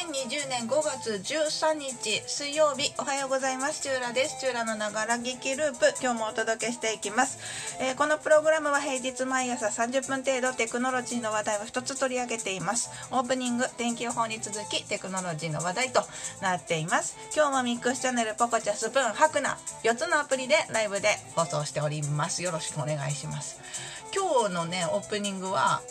2020年5月13日水曜日おはようございます。チューラです。チューラのながら劇ループ今日もお届けしていきます、えー、このプログラムは平日毎朝30分程度テクノロジーの話題を一つ取り上げています。オープニング天気予報に続きテクノロジーの話題となっています。今日もミックスチャンネルポコチャスプーンハクナ4つのアプリでライブで放送しております。よろしくお願いします。今日のねオープニングは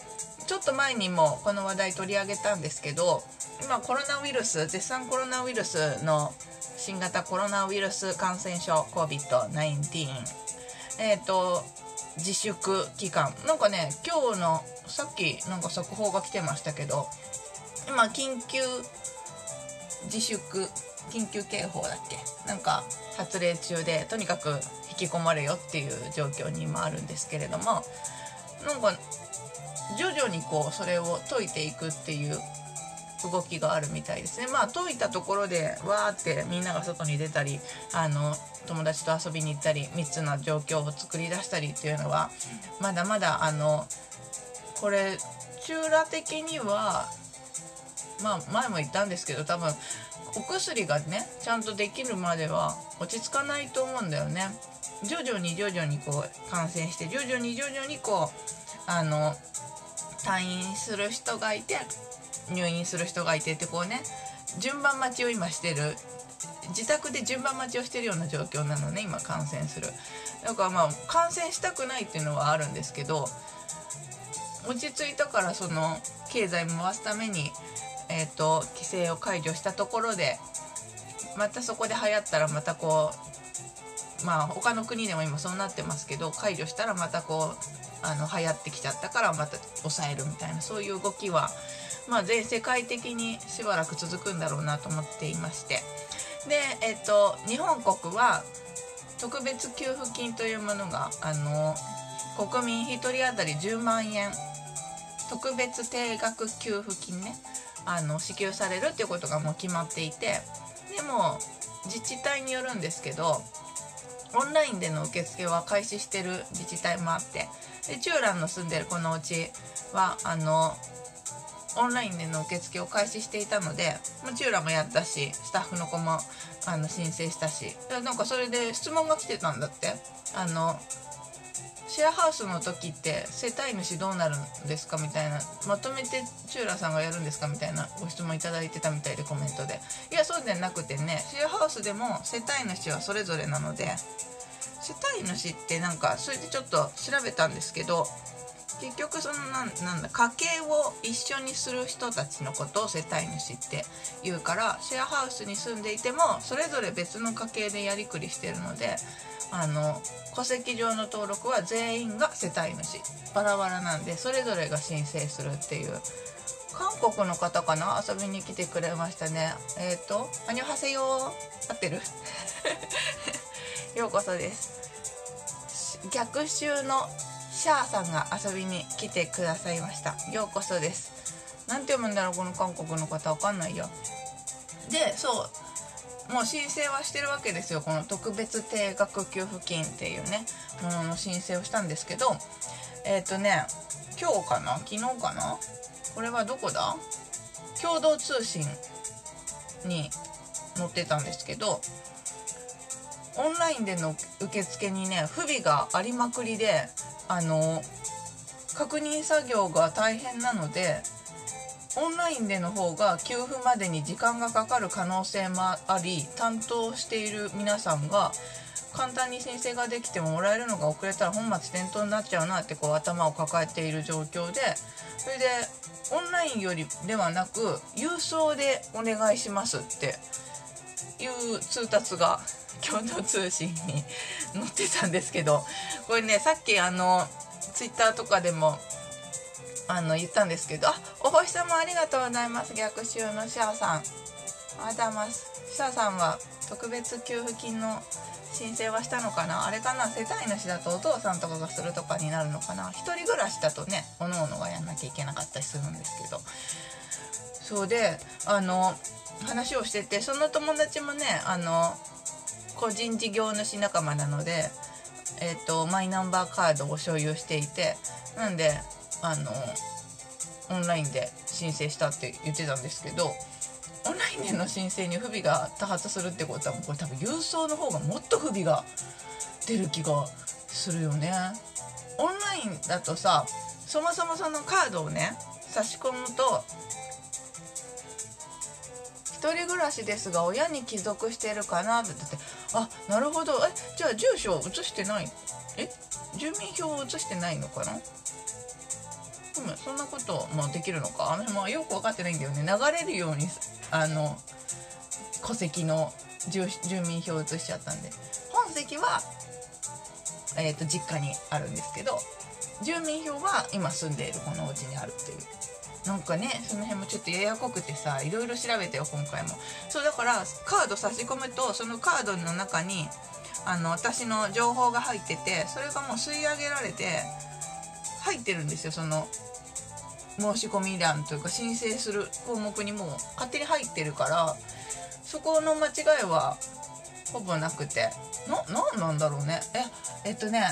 ちょっと前にもこの話題取り上げたんですけど今コロナウイルス絶賛コロナウイルスの新型コロナウイルス感染症 COVID-19 えっ、ー、と自粛期間。なんかね今日のさっきなんか速報が来てましたけど今緊急自粛緊急警報だっけ？なんか発令中でとにかく引き込まれよっていう状況に今あるんですけれどもなんか徐々にこうそれを解いていくっていう動きがあるみたいですね。まあ解いたところでわーってみんなが外に出たりあの友達と遊びに行ったり密な状況を作り出したりっていうのはまだまだあのこれ中羅的にはまあ前も言ったんですけど多分お薬がねちゃんとできるまでは落ち着かないと思うんだよね。徐々に徐々にこう感染して徐々に徐々にこうあの退院する人がいて入院する人がいてってこうね順番待ちを今してる。自宅で順番待ちをしてるような状況なのね今感染する。だからまあ感染したくないっていうのはあるんですけど落ち着いたからその経済回すために、えーと、規制を解除したところでまたそこで流行ったらまたこうまあ他の国でも今そうなってますけど解除したらまたこうあの流行ってきちゃったからまた抑えるみたいなそういう動きは、まあ、全世界的にしばらく続くんだろうなと思っていまして。で、えっと、日本国は特別給付金というものがあの国民1人当たり10万円特別定額給付金ねあの支給されるっていうことがもう決まっていて。でも自治体によるんですけどオンラインでの受付は開始してる自治体もあってでチューランの住んでるこのうちはあのオンラインでの受付を開始していたのでチューラもやったしスタッフの子もあの申請したしなんかそれで質問が来てたんだって。あのシェアハウスの時って世帯主どうなるんですか？みたいなまとめてチューラさんがやるんですか？みたいなご質問いただいてたみたいでコメントで。いやそうでなくてねシェアハウスでも世帯主はそれぞれなので世帯主ってなんかそれでちょっと調べたんですけど結局そのなんだ家計を一緒にする人たちのことを世帯主って言うからシェアハウスに住んでいてもそれぞれ別の家計でやりくりしてるのであの戸籍上の登録は全員が世帯主。バラバラなんでそれぞれが申請するっていう。韓国の方かな？遊びに来てくれましたね。えっ、ー、と「アニョハセヨ合ってる？ようこそです。逆襲のシャーさんが遊びに来てくださいました。ようこそです。何て読むんだろうこの韓国の方。わかんないよ。でそう。もう申請はしてるわけですよ。この特別定額給付金っていうねものの申請をしたんですけどえっ、ー、とね今日かな？昨日かな？これはどこだ？共同通信に載ってたんですけどオンラインでの受付にね不備がありまくりであの確認作業が大変なのでオンラインでの方が給付までに時間がかかる可能性もあり担当している皆さんが簡単に申請ができてももらえるのが遅れたら本末転倒になっちゃうなってこう頭を抱えている状況でそれでオンラインよりではなく郵送でお願いしますっていう通達が共同通信に載ってたんですけどこれねさっきあのツイッターとかでもあの言ったんですけどあお星様ありがとうございます。逆襲のシャアさん。あざます。シャアさんは特別給付金の申請はしたのかな？あれかな？世帯主だとお父さんとかがするとかになるのかな？1人暮らしだとねおのおのがやんなきゃいけなかったりするんですけど。そうであの話をしててその友達もねあの個人事業主仲間なので、えーとマイナンバーカードを所有していてなんであのオンラインで申請したって言ってたんですけどオンラインでの申請に不備が多発するってことはもうこれ多分郵送の方がもっと不備が出る気がするよね。オンラインだとさそもそもそのカードをね差し込むと一人暮らしですが親に帰属してるかなって言ってあなるほど。えじゃあ住所を移してない？え？住民票を移してないのかな？うんそんなこともできるのか？あの辺もよく分かってないんだよね。流れるようにあの戸籍の住民票を移しちゃったんで。本籍は、えーと、実家にあるんですけど住民票は今住んでいるこのお家にあるっていう。なんかねその辺もちょっとややこくてさいろいろ調べてよ今回も。そうだからカード差し込むとそのカードの中にあの私の情報が入っててそれがもう吸い上げられて入ってるんですよその申し込み欄というか申請する項目にもう勝手に入ってるからそこの間違いはほぼなくて。な何なんだろうね。ええっとね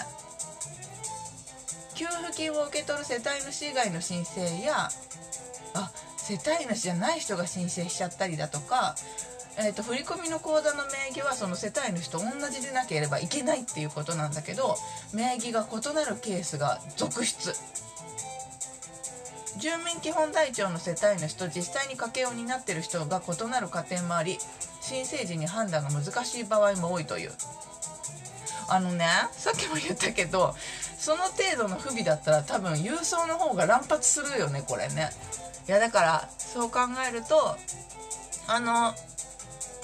給付金を受け取る世帯主以外の申請やあ世帯主じゃない人が申請しちゃったりだとか、えーと、振込の口座の名義はその世帯主と同じでなければいけないっていうことなんだけど名義が異なるケースが続出。住民基本台帳の世帯主と実際に家計を担っている人が異なる家庭もあり申請時に判断が難しい場合も多いという。あのねさっきも言ったけどその程度の不備だったら多分郵送の方が乱発するよねこれね。いやだからそう考えるとあの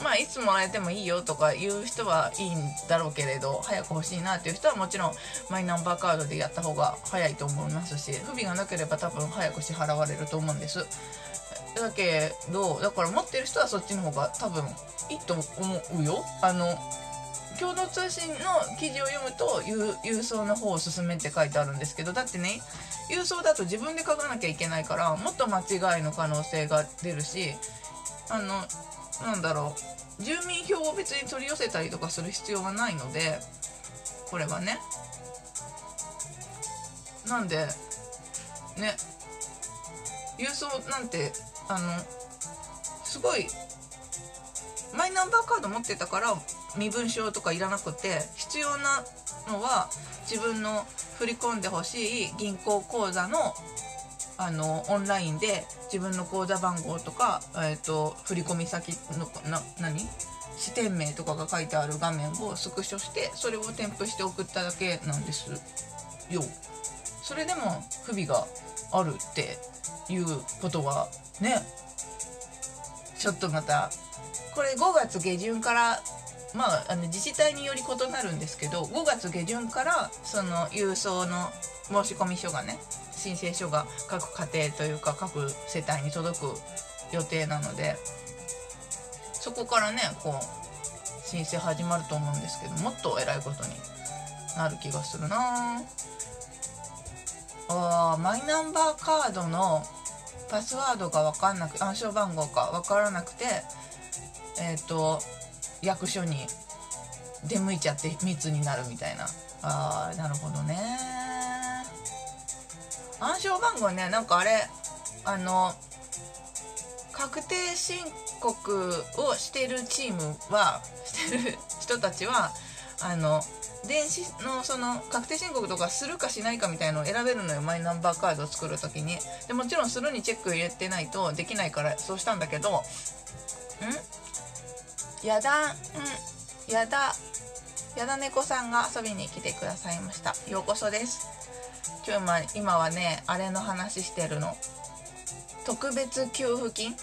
まあいつもらえてもいいよとか言う人はいいんだろうけれど早く欲しいなっていう人はもちろんマイナンバーカードでやった方が早いと思いますし不備がなければ多分早く支払われると思うんです。だけどだから持ってる人はそっちの方が多分いいと思うよ。あの共同通信の記事を読むと郵送の方を進めって書いてあるんですけどだってね郵送だと自分で書かなきゃいけないからもっと間違いの可能性が出るしあのなんだろう住民票を別に取り寄せたりとかする必要がないのでこれはね。なんでね郵送なんてあのすごいマイナンバーカード持ってたから身分証とかいらなくて必要なのは自分の振り込んでほしい銀行口座のあのオンラインで自分の口座番号とか、えーと、振込先のな何？支店名とかが書いてある画面をスクショしてそれを添付して送っただけなんですよ。それでも不備があるっていうことはねちょっとまたこれ5月下旬からまあ、あの自治体により異なるんですけど5月下旬からその郵送の申込書がね申請書が各家庭というか各世帯に届く予定なのでそこからねこう申請始まると思うんですけどもっと偉いことになる気がするな。あマイナンバーカードのパスワードが分かんなく暗証番号か分からなくてえっ、ー、と役所に出向いちゃって密になるみたいな。あーなるほどね。暗証番号ねなんかあれあの確定申告をしてるチームは してる人たちはあの電子のその確定申告とかするかしないかみたいのを選べるのよ。マイナンバーカードを作る時に。でもちろんするにチェック入れてないとできないからそうしたんだけど。ん？やだ。ん。やだ。やだ猫さんが遊びに来てくださいました。ようこそです。今日今はねあれの話してるの。特別給付金？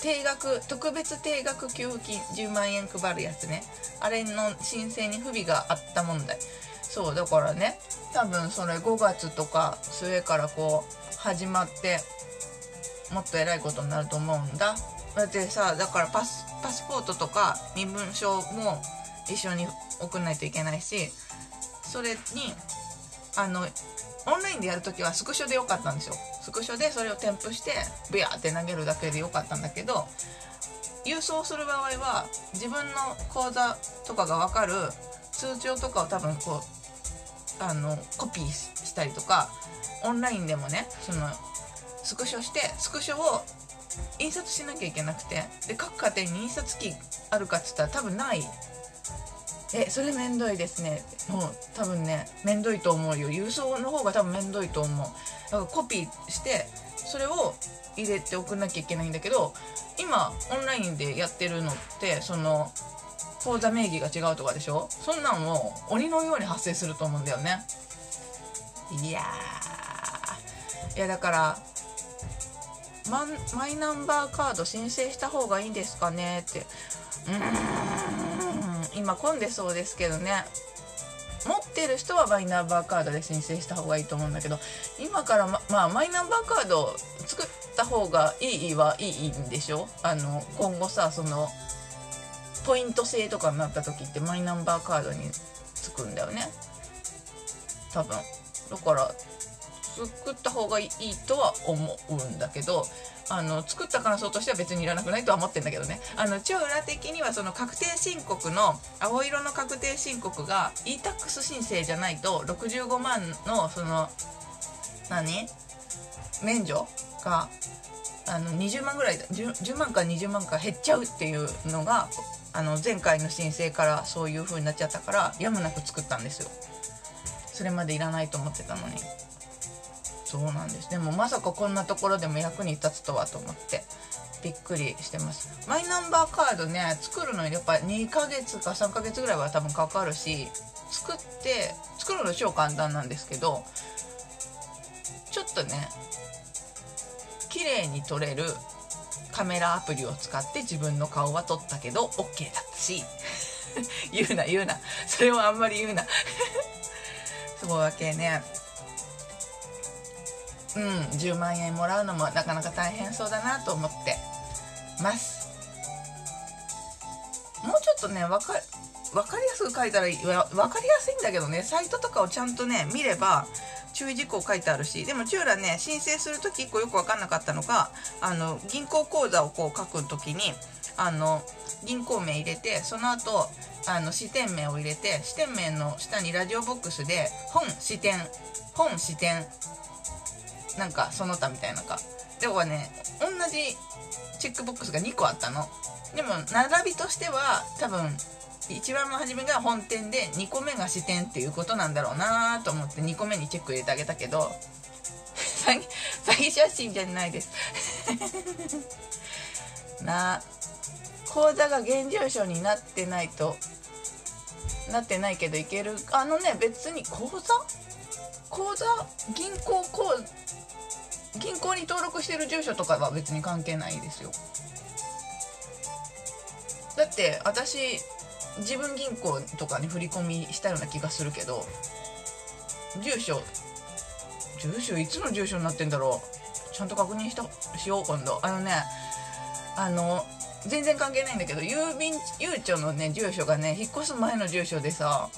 定額特別定額給付金。10万円配るやつね。あれの申請に不備があった問題。そうだからね多分それ5月とか末からこう始まってもっと偉いことになると思うんだ。だってさだからパスパスポートとか身分証も一緒に送んないといけないしそれにあのオンラインでやるときはスクショでよかったんですよ。スクショでそれを添付してブヤーって投げるだけでよかったんだけど郵送する場合は自分の口座とかが分かる通帳とかを多分こうあのコピーしたりとかオンラインでもねそのスクショしてスクショを印刷しなきゃいけなくて。で各家庭に印刷機あるかっつったら多分ない。えそれめんどいですね。もう多分ねめんどいと思うよ。郵送の方が多分めんどいと思う。だからコピーしてそれを入れて送んなきゃいけないんだけど今オンラインでやってるのってその口座名義が違うとかでしょ？そんなんも鬼のように発生すると思うんだよね。いやいやだからママイナンバーカード申請した方がいいんですかねって。うーん。今混んでそうですけどね。持ってる人はマイナンバーカードで申請した方がいいと思うんだけど今からま、まあ、マイナンバーカード作った方がいいはいいんでしょ？あの今後さそのポイント制とかになった時ってマイナンバーカードにつくんだよね。多分。だから作った方がいいとは思うんだけどあの作った感想としては別にいらなくないとは思ってんだけどね。あの超裏的にはその確定申告の青色の確定申告が e-tax 申請じゃないと65万のその何？免除があの20万ぐらい 10, 10万か20万か減っちゃうっていうのがあの前回の申請からそういう風になっちゃったからやむなく作ったんですよ。それまでいらないと思ってたのに。そうなんです。でもまさかこんなところでも役に立つとはと思ってびっくりしてます。マイナンバーカードね作るのにやっぱ2ヶ月か3ヶ月ぐらいは多分かかるし作って作るの超簡単なんですけどちょっとね綺麗に撮れるカメラアプリを使って自分の顔は撮ったけど OK だったし 言うな言うな。それはあんまり言うな。そうわけねうん10万円もらうのもなかなか大変そうだなと思ってます。もうちょっとね分か分かりやすく書いたら分かりやすいんだけどねサイトとかをちゃんとね見れば注意事項書いてあるしでもチューラね申請する時1個よく分かんなかったのがあの銀行口座をこう書く時にあの銀行名入れてその後あの支店名を入れて支店名の下にラジオボックスで本支店本支店なんかその他みたいなか。でもね同じチェックボックスが2個あったの。でも並びとしては多分一番初めが本店で2個目が支店っていうことなんだろうなと思って2個目にチェック入れてあげたけど 詐欺詐欺写真じゃないです。な口座が現住所になってないとなってないけどいける。あのね別に口座？口座？銀行口銀行に登録してる住所とかは別に関係ないですよ。だって私自分銀行とかに振り込みしたような気がするけど住所住所いつの住所になってんだろう。ちゃんと確認したしよう今度。あのねあの全然関係ないんだけど郵便ゆうちょのね住所がね引っ越す前の住所でさ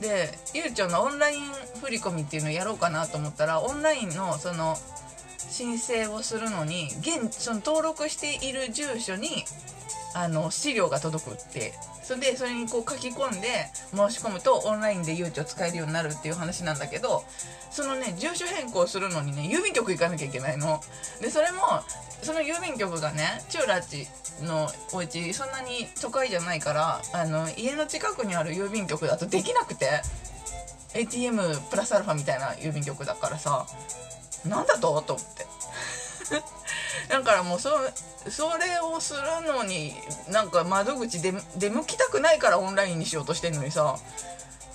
でゆうちょのオンライン振り込みっていうのをやろうかなと思ったらオンラインのその申請をするのに現その登録している住所にあの資料が届くって。それでそれにこう書き込んで申し込むとオンラインで誘致を使えるようになるっていう話なんだけどそのね住所変更するのにね郵便局行かなきゃいけないの。でそれもその郵便局がねチューラッチのお家そんなに都会じゃないからあの家の近くにある郵便局だとできなくて。ATM プラスアルファみたいな郵便局だからさ。なんだとと思って。だからもうそそれをするのになんか窓口で出向きたくないからオンラインにしようとしてんのにさ。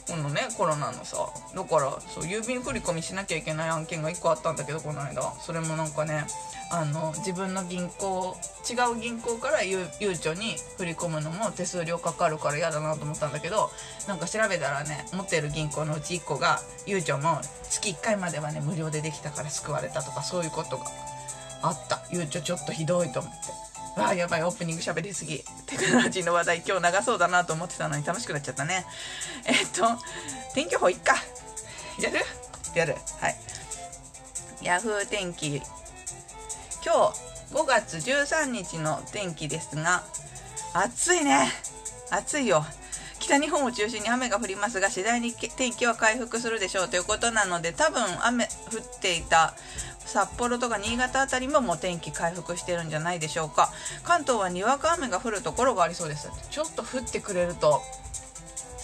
このねコロナのさだからそう郵便振り込みしなきゃいけない案件が1個あったんだけどこの間。それもなんかねあの自分の銀行違う銀行からゆゆうちょに振り込むのも手数料かかるから嫌だなと思ったんだけどなんか調べたらね持ってる銀行のうち1個がゆうちょも月1回まではね無料でできたから救われたとかそういうことがあった。ゆうちょちょっとひどいと思って。わあやばいオープニング喋りすぎ。テクノロジーの話題今日長そうだなと思ってたのに楽しくなっちゃったね。えっと天気予報いっか。やる？やる。はい。ヤフー天気。今日5月13日の天気ですが暑いね。暑いよ。北日本を中心に雨が降りますが次第に天気は回復するでしょうということなので多分雨降っていた札幌とか新潟あたりももう天気回復してるんじゃないでしょうか。関東はにわか雨が降るところがありそうです。ちょっと降ってくれると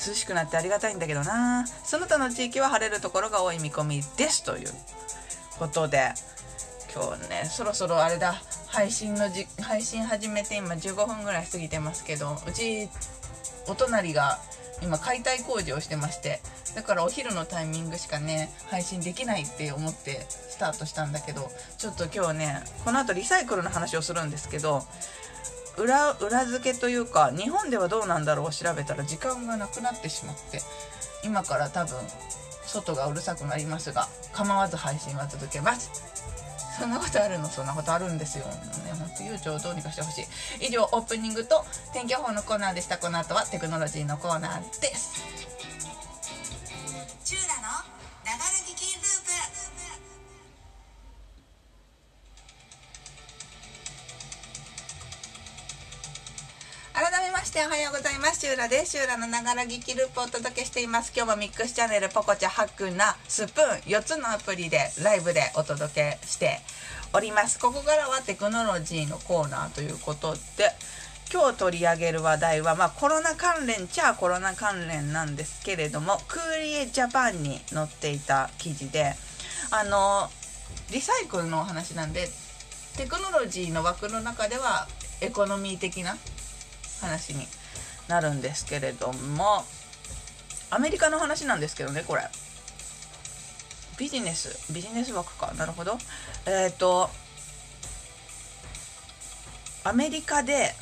涼しくなってありがたいんだけどな。その他の地域は晴れるところが多い見込みです。ということで今日ねそろそろあれだ。配信のじ配信始めて今15分ぐらい過ぎてますけどうちお隣が今解体工事をしてましてだからお昼のタイミングしかね配信できないって思ってスタートしたんだけどちょっと今日ねこの後リサイクルの話をするんですけど裏裏付けというか日本ではどうなんだろうを調べたら時間がなくなってしまって今から多分外がうるさくなりますが構わず配信は続けます。そんなことあるの？そんなことあるんですよ。ね、ほんと悠長をどうにかしてほしい。以上、オープニングと天気予報のコーナーでした。この後はテクノロジーのコーナーです。しておはようございます。シューラです。シューラのながら聞きループをお届けしています。今日もミックスチャンネル、ポコチャ、ハクナ、スプーン、4つのアプリでライブでお届けしております。ここからはテクノロジーのコーナーということで、今日取り上げる話題は、まあ、コロナ関連ちゃコロナ関連なんですけれどもクーリエジャパンに載っていた記事であのリサイクルのお話なんでテクノロジーの枠の中ではエコノミー的な話になるんですけれどもアメリカの話なんですけどねこれ。ビジネスビジネス枠か。なるほど。えっ、ー、とアメリカで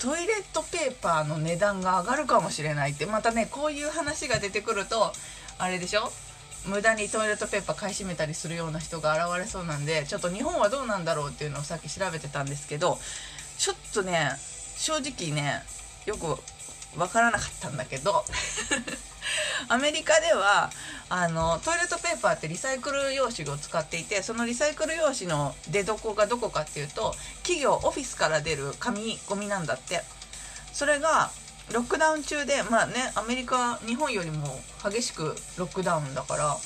トイレットペーパーの値段が上がるかもしれないってまたねこういう話が出てくるとあれでしょ？無駄にトイレットペーパー買い占めたりするような人が現れそうなんでちょっと日本はどうなんだろうっていうのをさっき調べてたんですけどちょっとね正直ねよく分からなかったんだけど アメリカではあのトイレットペーパーってリサイクル用紙を使っていてそのリサイクル用紙の出どこがどこかっていうと企業オフィスから出る紙ゴミなんだって。それがロックダウン中でまあねアメリカ日本よりも激しくロックダウンだから。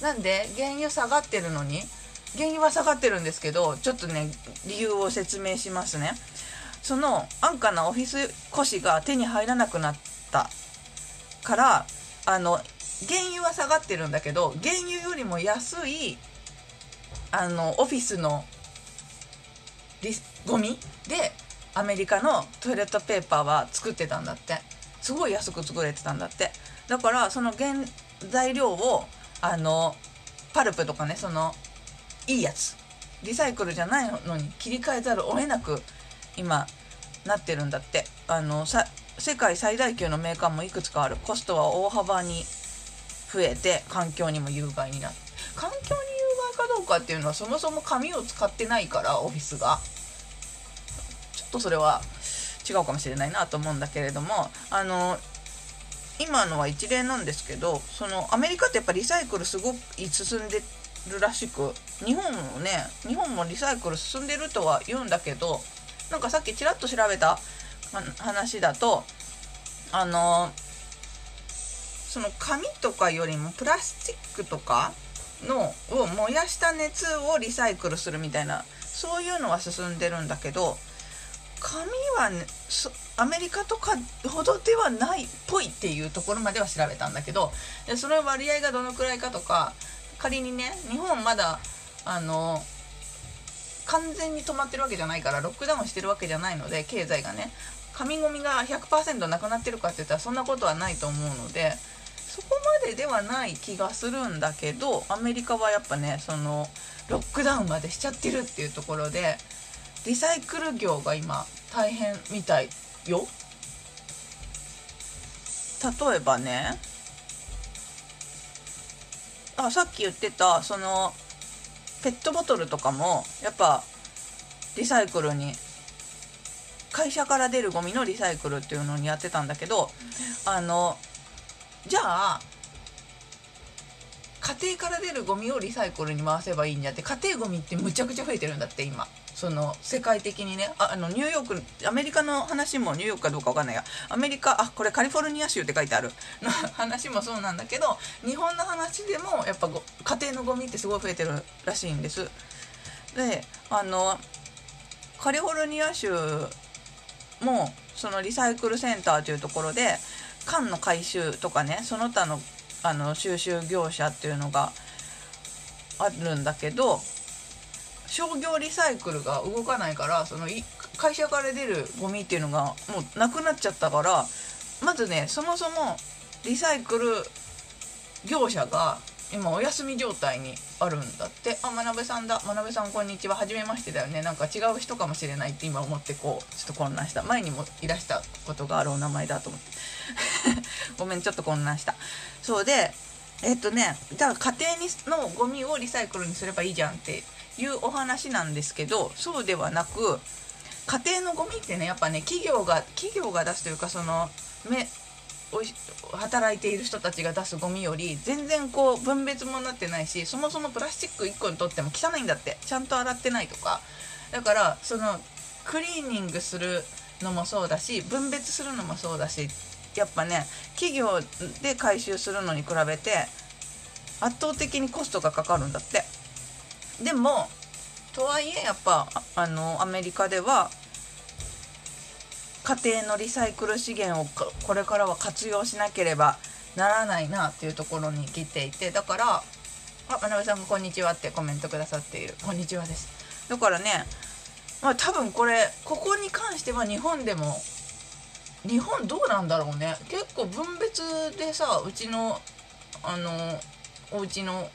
なんで原油下がってるのに原油は下がってるんですけどちょっとね理由を説明しますね。その安価なオフィス古紙が手に入らなくなったからあの原油は下がってるんだけど原油よりも安いあのオフィスのゴミでアメリカのトイレットペーパーは作ってたんだって。すごい安く作れてたんだって。だからその原材料をあのパルプとかねそのいいやつ。リサイクルじゃないのに切り替えざるを得なく今なってるんだって。あのさ世界最大級のメーカーもいくつかある。コストは大幅に増えて環境にも有害になる環境に有害かどうかっていうのはそもそも紙を使ってないからオフィスが。ちょっとそれは違うかもしれないなと思うんだけれどもあの今のは一例なんですけどそのアメリカってやっぱリサイクルすごく進んでるらしく日本もね日本もリサイクル進んでるとは言うんだけどなんかさっきちらっと調べた話だとあのその紙とかよりもプラスチックとかのを燃やした熱をリサイクルするみたいなそういうのは進んでるんだけど紙は、ね、アメリカとかほどではないっぽいっていうところまでは調べたんだけどでその割合がどのくらいかとか仮にね日本まだあの完全に止まってるわけじゃないからロックダウンしてるわけじゃないので経済がね紙ゴミが100%なくなってるかって言ったらそんなことはないと思うのでそこまでではない気がするんだけどアメリカはやっぱねそのロックダウンまでしちゃってるっていうところでリサイクル業が今大変みたいよ。例えばねあさっき言ってたそのペットボトルとかもやっぱリサイクルに会社から出るゴミのリサイクルっていうのにやってたんだけどあのじゃあ家庭から出るゴミをリサイクルに回せばいいんじゃって家庭ゴミってむちゃくちゃ増えてるんだって今その世界的にねあのニューヨークアメリカの話もニューヨークかどうかわかんないや。アメリカあこれカリフォルニア州って書いてある。の 話もそうなんだけど日本の話でもやっぱ家庭のゴミってすごい増えてるらしいんです。であのカリフォルニア州もそのリサイクルセンターというところで缶の回収とかねその他のあの収集業者っていうのがあるんだけど商業リサイクルが動かないからその会社から出るゴミっていうのがもうなくなっちゃったからまずねそもそもリサイクル業者が今お休み状態にあるんだって。あ学さんだ。学さんこんにちは。初めましてだよね。なんか違う人かもしれないって今思ってこうちょっと混乱した。前にもいらしたことがあるお名前だと思って。ごめんちょっと混乱した。そうでえっとねだから家庭にのゴミをリサイクルにすればいいじゃんっていうお話なんですけどそうではなく家庭のゴミってねやっぱね企業が企業が出すというかそのめ働いている人たちが出すゴミより全然こう分別もなってないしそもそもプラスチック1個にとっても汚いんだって。ちゃんと洗ってないとか。だからそのクリーニングするのもそうだし分別するのもそうだしやっぱね企業で回収するのに比べて圧倒的にコストがかかるんだって。でもとはいえやっぱあのアメリカでは家庭のリサイクル資源をこれからは活用しなければならないなっていうところに来ていてだから「あ学さんがこんにちは」ってコメントくださっている「こんにちは」です。だからねまあ多分これここに関しては日本でも日本どうなんだろうね。結構分別でさうちのあのお家の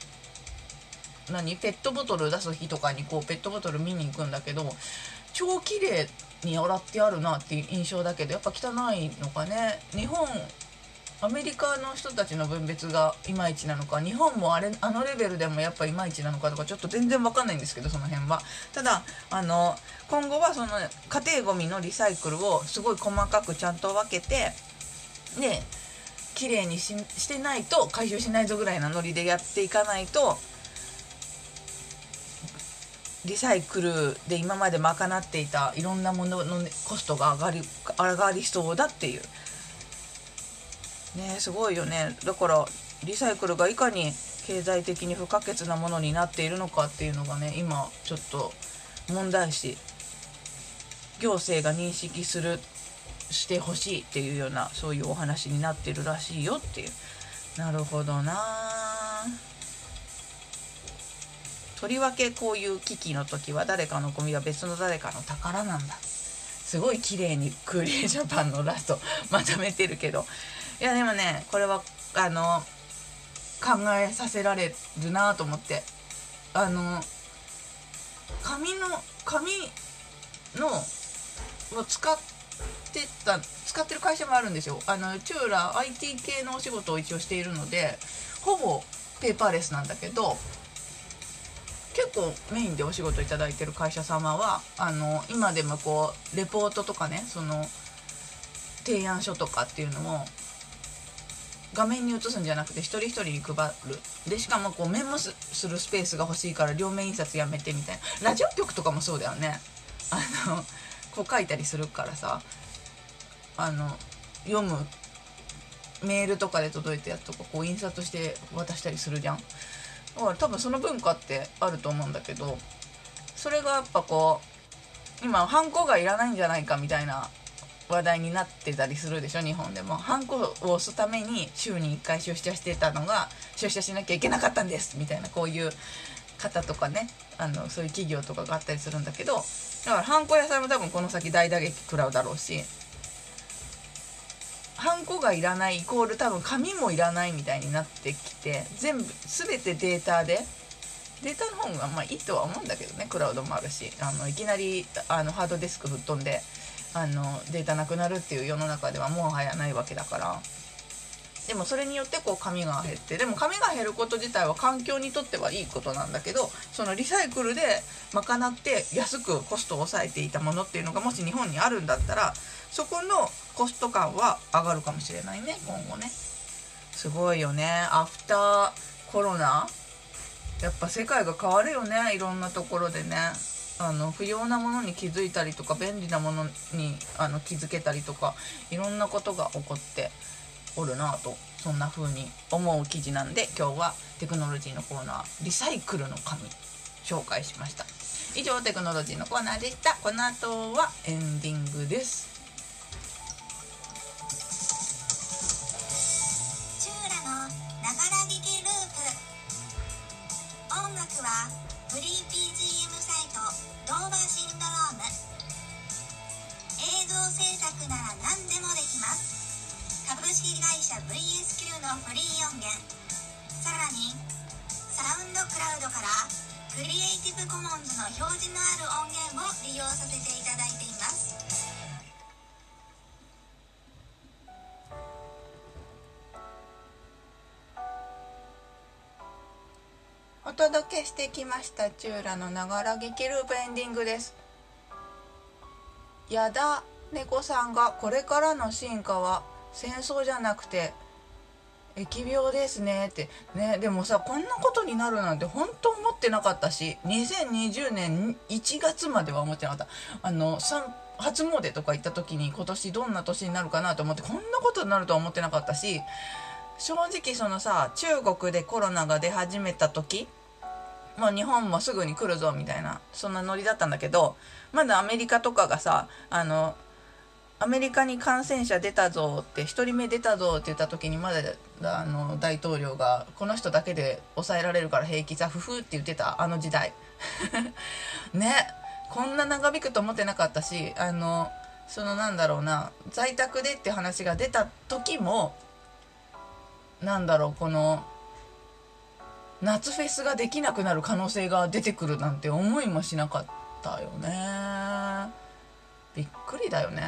何？ペットボトル出す日とかにこうペットボトル見に行くんだけど超綺麗に洗ってあるなっていう印象だけどやっぱ汚いのかね？日本アメリカの人たちの分別がいまいちなのか？日本もあれあのレベルでもやっぱいまいちなのかとかちょっと全然わかんないんですけどその辺は。ただあの今後はその家庭ごみのリサイクルをすごい細かくちゃんと分けてで綺麗にししてないと回収しないぞぐらいなノリでやっていかないとリサイクルで今まで賄っていたいろんなもののねコストが上がり上がりそうだっていう。ねすごいよね。だからリサイクルがいかに経済的に不可欠なものになっているのかっていうのがね今ちょっと問題視。行政が認識するしてほしいっていうようなそういうお話になってるらしいよっていう。なるほどな。とりわけこういう危機の時は誰かのゴミは別の誰かの宝なんだ。すごい綺麗にクーリージャパンのラスト まとめてるけど。いやでもねこれはあの考えさせられるなと思って。あの紙の紙のを使ってた使ってる会社もあるんですよ。あのチューラ IT 系のお仕事を一応しているのでほぼペーパーレスなんだけど結構メインでお仕事いただいてる会社様はあの今でもこうレポートとかねその提案書とかっていうのを画面に映すんじゃなくて一人一人に配る。でしかもこうメモするスペースが欲しいから両面印刷やめてみたいな。ラジオ局とかもそうだよね。あのこう書いたりするからさあの読むメールとかで届いたやつとかこう印刷して渡したりするじゃん。多分その文化ってあると思うんだけどそれがやっぱこう今ハンコがいらないんじゃないかみたいな話題になってたりするでしょ日本でも。ハンコを押すために週に1回出社してたのが出社しなきゃいけなかったんですみたいなこういう方とかねあのそういう企業とかがあったりするんだけどだからハンコ屋さんも多分この先大打撃食らうだろうしハンコがいらないイコール多分紙もいらないみたいになってきて全部全てデータで。データの方がまあいいとは思うんだけどねクラウドもあるしあのいきなりあのハードディスク吹っ飛んであのデータなくなるっていう世の中ではもはやないわけだから。でもそれによってこう紙が減ってでも紙が減ること自体は環境にとってはいいことなんだけどそのリサイクルで賄って安くコストを抑えていたものっていうのがもし日本にあるんだったらそこのコスト感は上がるかもしれないね今後ね。すごいよね。アフターコロナ。やっぱ世界が変わるよねいろんなところでね。あの不要なものに気づいたりとか便利なものにあの気づけたりとかいろんなことが起こって。おるなとそんな風に思う記事なんで今日はテクノロジーのコーナーリサイクルの紙紹介しました。以上テクノロジーのコーナーでした。この後はエンディングです。チューラのながら聞きループ。音楽はフリー BGM サイトドーバーシンドローム。映像制作なら何でもできます。株式会社 VSQ のフリー音源。さらにサウンドクラウドからクリエイティブコモンズの表示のある音源を利用させていただいています。お届けしてきましたチューラのながら劇ループエンディングです。やだ猫さんがこれからの進化は戦争じゃなくて疫病ですねって。ねでもさこんなことになるなんて本当思ってなかったし2020年1月までは思ってなかった。あの初詣とか行った時に今年どんな年になるかなと思ってこんなことになるとは思ってなかったし正直そのさ中国でコロナが出始めた時もう日本もすぐに来るぞみたいなそんなノリだったんだけどまだアメリカとかがさあのアメリカに感染者出たぞって1人目出たぞって言った時にまだあの大統領がこの人だけで抑えられるから平気さふふって言ってたあの時代。ね。こんな長引くと思ってなかったしあのそのなんだろうな在宅でって話が出た時もなんだろうこの夏フェスができなくなる可能性が出てくるなんて思いもしなかったよね。びっくりだよね。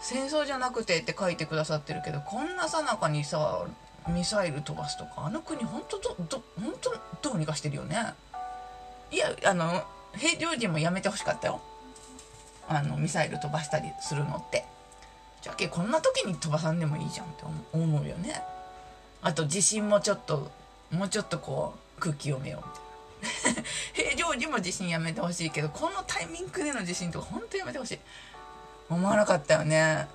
戦争じゃなくてって書いてくださってるけどこんなさなかにさミサイル飛ばすとかあの国本当どど本当どうにかしてるよね。いやあの平常時もやめてほしかったよ。あのミサイル飛ばしたりするのって。じゃけこんな時に飛ばさんでもいいじゃんって思うよね。あと地震もちょっともうちょっとこう空気読めようみたいな平常時も地震やめてほしいけどこのタイミングでの地震とか本当やめてほしい。思わなかったよね。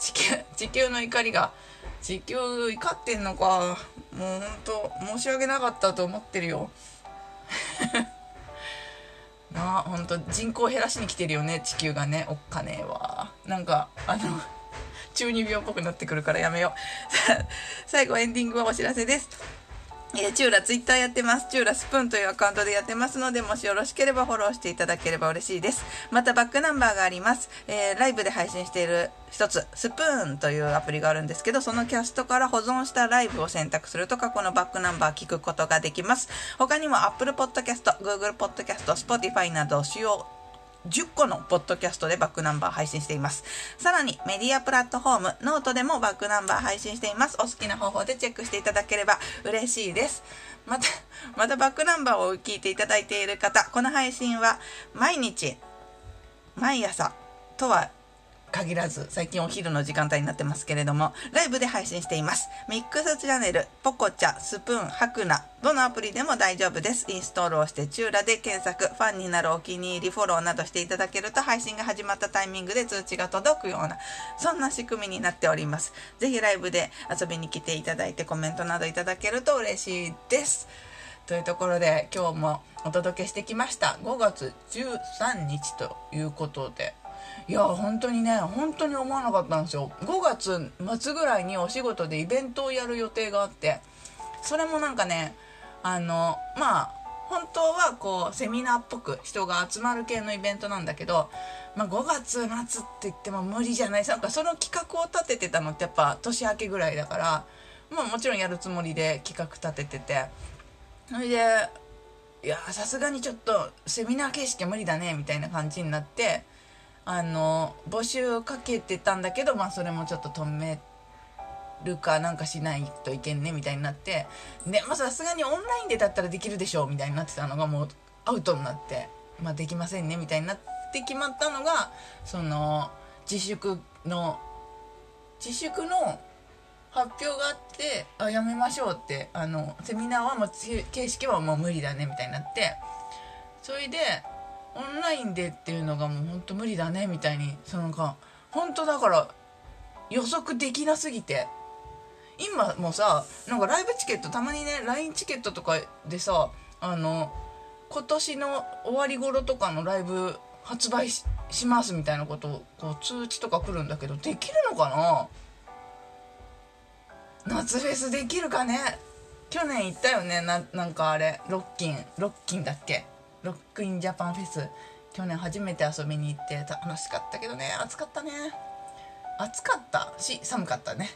地球地球の怒りが。地球怒ってんのか。もう本当申し訳なかったと思ってるよ。なあ本当人口減らしに来てるよね地球がねおっかねえわ。なんかあの中二病っぽくなってくるからやめよう。最後エンディングはお知らせです。えー、チューラツイッターやってます。チューラスプーンというアカウントでやってますので、もしよろしければフォローしていただければ嬉しいです。またバックナンバーがあります。えー、ライブで配信している一つ、スプーンというアプリがあるんですけど、そのキャストから保存したライブを選択すると過去のバックナンバー聞くことができます。他にも Apple Podcast、Google Podcast、Spotify など主要10個のポッドキャストでバックナンバー配信しています。さらにメディアプラットフォーム、ノートでもバックナンバー配信しています。お好きな方法でチェックしていただければ嬉しいです。また、またバックナンバーを聞いていただいている方、この配信は毎日、毎朝とは限らず、最近お昼の時間帯になってますけれども、ライブで配信しています。 MixChannel、Pococha、Spoon、Hakuna、どのアプリでも大丈夫です。インストールをして、チューラで検索、ファンになるお気に入り、フォローなどしていただけると、配信が始まったタイミングで通知が届くような、そんな仕組みになっております。ぜひライブで遊びに来ていただいて、コメントなどいただけると嬉しいです。というところで、今日もお届けしてきました。5月13日ということで、いや本当にね本当に思わなかったんですよ。5月末ぐらいにお仕事でイベントをやる予定があって。それもなんかねあのまあ本当はこうセミナーっぽく人が集まる系のイベントなんだけど、まあ、5月末って言っても無理じゃない。なんかその企画を立ててたのってやっぱ年明けぐらいだから、まあ、もちろんやるつもりで企画立ててて。それでいやさすがにちょっとセミナー形式無理だねみたいな感じになってあの募集かけてたんだけど、まあ、それもちょっと止めるかなんかしないといけんねみたいになって。でさすがにオンラインでだったらできるでしょうみたいになってたのがもうアウトになって、まあ、できませんねみたいになって決まったのがその自粛の自粛の発表があってあやめましょうってあのセミナーはもう形式はもう無理だねみたいになって。それでオンラインでっていうのがもうほんと無理だねみたいにそのか本当だから予測できなすぎて。今もさなんかライブチケットたまにね LINE チケットとかでさあの今年の終わり頃とかのライブ発売しますみたいなことをこう通知とか来るんだけどできるのかな？夏フェスできるかね？去年行ったよねななんかあれロッキンロッキンだっけ？ロックインジャパンフェス去年初めて遊びに行って楽しかったけどね。暑かったね。暑かった？し寒かったね。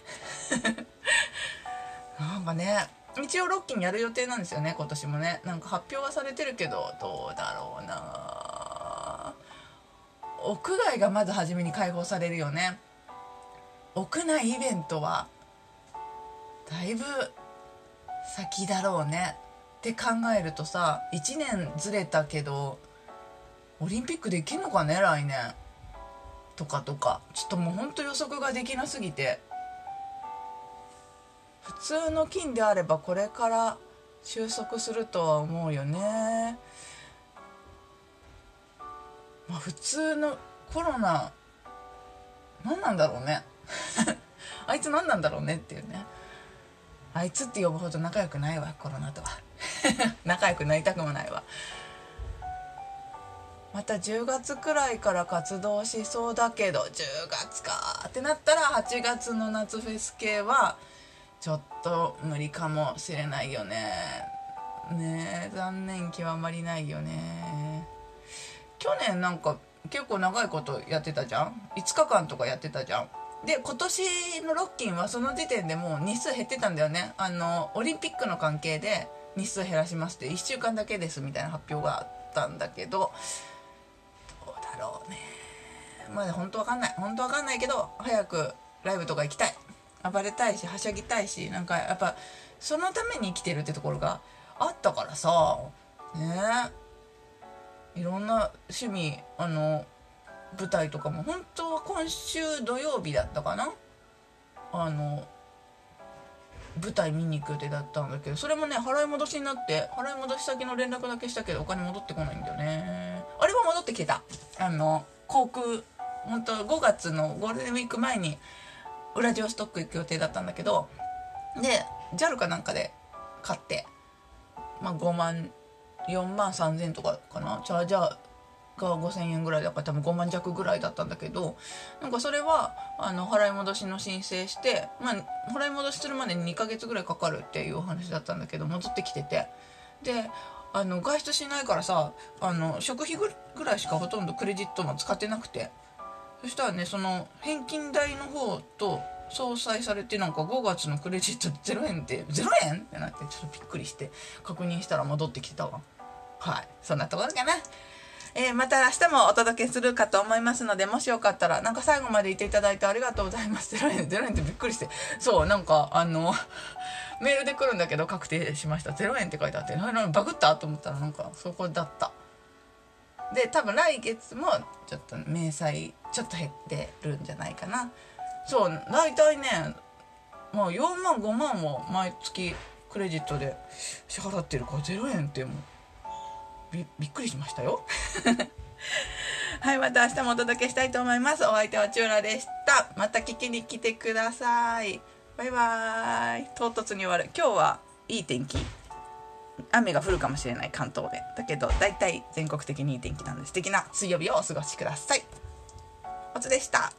なんかね一応ロッキンやる予定なんですよね今年もね。なんか発表はされてるけどどうだろうな。屋外がまず初めに開放されるよね。屋内イベントはだいぶ先だろうね。って考えるとさ1年ずれたけどオリンピックできんのかね来年とかとか。ちょっともうほんと予測ができなすぎて。普通の菌であればこれから収束するとは思うよね。まあ普通のコロナ何なんだろうね。あいつ何なんだろうねっていうね。あいつって呼ぶほど仲良くないわコロナとは。仲良くなりたくもないわ。また10月くらいから活動しそうだけど10月かってなったら8月の夏フェス系はちょっと無理かもしれないよね。ね残念極まりないよね。去年なんか結構長いことやってたじゃん？5日間とかやってたじゃん？で今年のロッキンはその時点でもう日数減ってたんだよね。あのオリンピックの関係で日数減らしますって1週間だけですみたいな発表があったんだけどどうだろうね。まだ本当わかんない。本当わかんないけど早くライブとか行きたい。暴れたいしはしゃぎたいしなんかやっぱそのために生きてるってところがあったからさね。いろんな趣味あの舞台とかも本当は今週土曜日だったかな？あの舞台見に行く予定だったんだけどそれもね払い戻しになって払い戻し先の連絡だけしたけどお金戻ってこないんだよね。あれは戻ってきてた。あの航空本当5月のゴールデンウィーク前にウラジオストック行く予定だったんだけどで JAL かなんかで買ってまあ5万4万3000とかかな。チャージャーが5000円ぐらいだから多分5万弱ぐらいだったんだけどなんかそれはあの払い戻しの申請して、まあ、払い戻しするまでに2ヶ月ぐらいかかるっていうお話だったんだけど戻ってきてて。であの外出しないからさあの食費ぐらいしかほとんどクレジットも使ってなくて。そしたらねその返金代の方と相殺されてなんか5月のクレジット0円って0円？ってなってちょっとびっくりして確認したら戻ってきてたわ。はい。そんなところかな。えーまた明日もお届けするかと思いますのでもしよかったらなんか最後までいていただいてありがとうございます。0円0円ってびっくりして。そうなんかあの メールで来るんだけど確定しました。0円って書いてあってななバグったと思ったらなんかそこだった。で多分来月もちょっと明細ちょっと減ってるんじゃないかな。そう大体ねまあ4万5万も毎月クレジットで支払ってるから0円ってもうびっくりしましたよ。はいまた明日もお届けしたいと思います。お相手はチューラでした。また聞きに来てください。バイバーイ。唐突に終わる。今日はいい天気。雨が降るかもしれない関東で。だけど大体全国的にいい天気なんで素敵な水曜日をお過ごしください。おつでした。